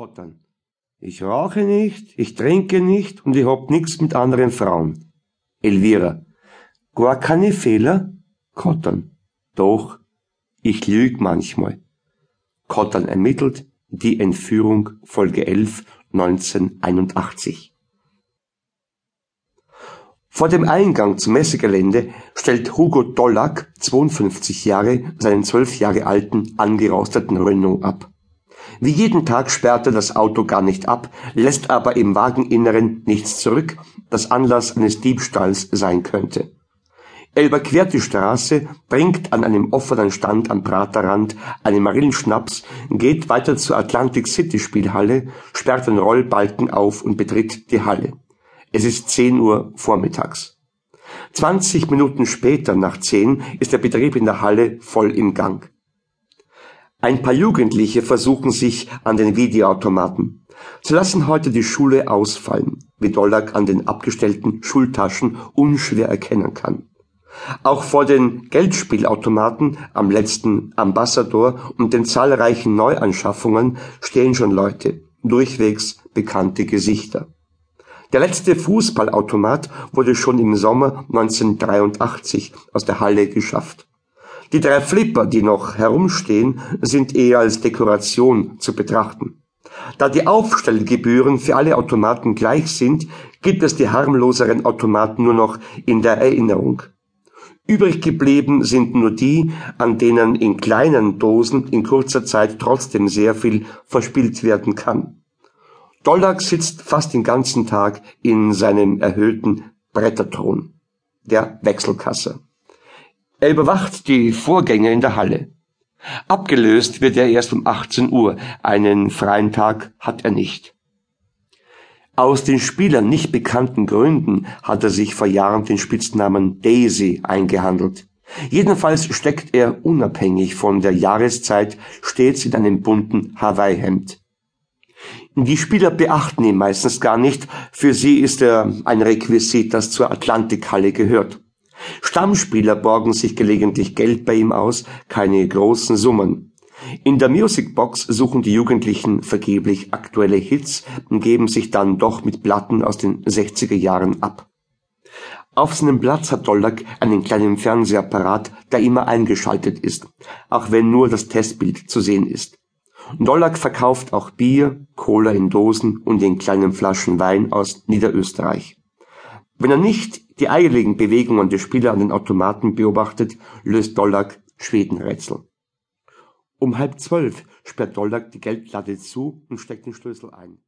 Kottern. Ich rauche nicht, ich trinke nicht und ich hab nix mit anderen Frauen. Elvira. Gar keine Fehler? Kottern. Doch, ich lüg manchmal. Kottern ermittelt, die Entführung Folge 11 1981. Vor dem Eingang zum Messegelände stellt Hugo Dollack, 52 Jahre, seinen zwölf Jahre alten, angerosteten Renault ab. Wie jeden Tag sperrt er das Auto gar nicht ab, lässt aber im Wageninneren nichts zurück, das Anlass eines Diebstahls sein könnte. Er überquert die Straße, bringt an einem offenen Stand am Praterrand einen Marillenschnaps, geht weiter zur Atlantic City Spielhalle, sperrt den Rollbalken auf und betritt die Halle. Es ist 10 Uhr vormittags. 20 Minuten später nach 10 ist der Betrieb in der Halle voll im Gang. Ein paar Jugendliche versuchen sich an den Videoautomaten. Sie lassen heute die Schule ausfallen, wie Dollack an den abgestellten Schultaschen unschwer erkennen kann. Auch vor den Geldspielautomaten am letzten Ambassador und den zahlreichen Neuanschaffungen stehen schon Leute, durchwegs bekannte Gesichter. Der letzte Fußballautomat wurde schon im Sommer 1983 aus der Halle geschafft. Die drei Flipper, die noch herumstehen, sind eher als Dekoration zu betrachten. Da die Aufstellgebühren für alle Automaten gleich sind, gibt es die harmloseren Automaten nur noch in der Erinnerung. Übrig geblieben sind nur die, an denen in kleinen Dosen in kurzer Zeit trotzdem sehr viel verspielt werden kann. Dollack sitzt fast den ganzen Tag in seinem erhöhten Bretterthron, der Wechselkasse. Er überwacht die Vorgänge in der Halle. Abgelöst wird er erst um 18 Uhr. Einen freien Tag hat er nicht. Aus den Spielern nicht bekannten Gründen hat er sich vor Jahren den Spitznamen Daisy eingehandelt. Jedenfalls steckt er unabhängig von der Jahreszeit stets in einem bunten Hawaii-Hemd. Die Spieler beachten ihn meistens gar nicht, für sie ist er ein Requisit, das zur Atlantikhalle gehört. Stammspieler borgen sich gelegentlich Geld bei ihm aus, keine großen Summen. In der Musicbox suchen die Jugendlichen vergeblich aktuelle Hits und geben sich dann doch mit Platten aus den 60er Jahren ab. Auf seinem Platz hat Dollack einen kleinen Fernsehapparat, der immer eingeschaltet ist, auch wenn nur das Testbild zu sehen ist. Dollack verkauft auch Bier, Cola in Dosen und in kleinen Flaschen Wein aus Niederösterreich. Wenn er nicht die eiligen Bewegungen der Spieler an den Automaten beobachtet, löst Dollack Schwedenrätsel. Um halb zwölf sperrt Dollack die Geldlatte zu und steckt den Schlüssel ein,